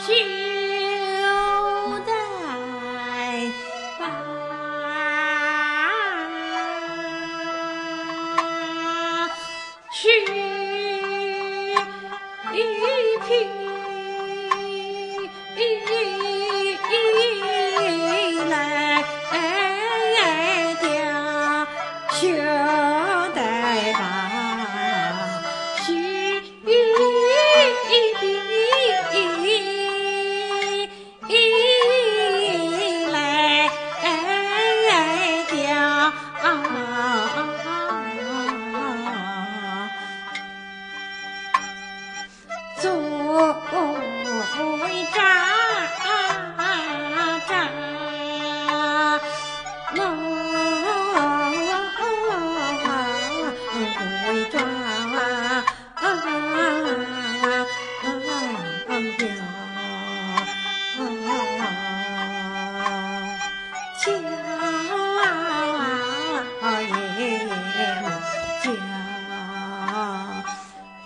休待把书一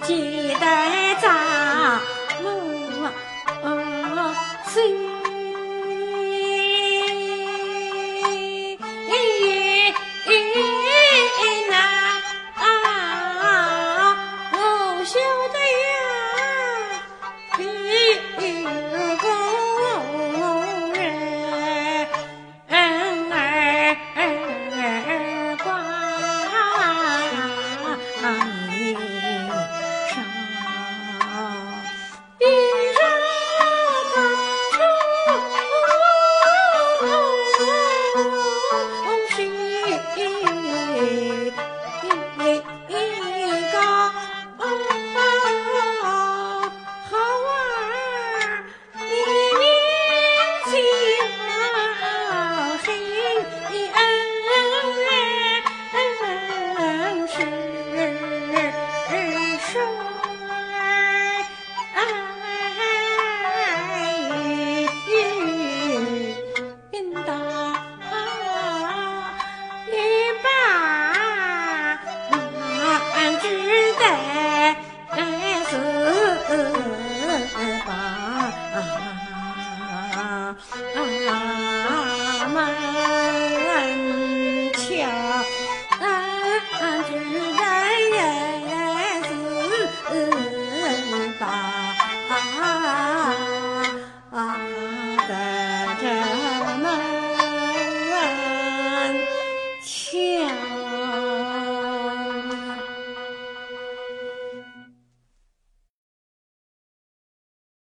记得 sinh uh,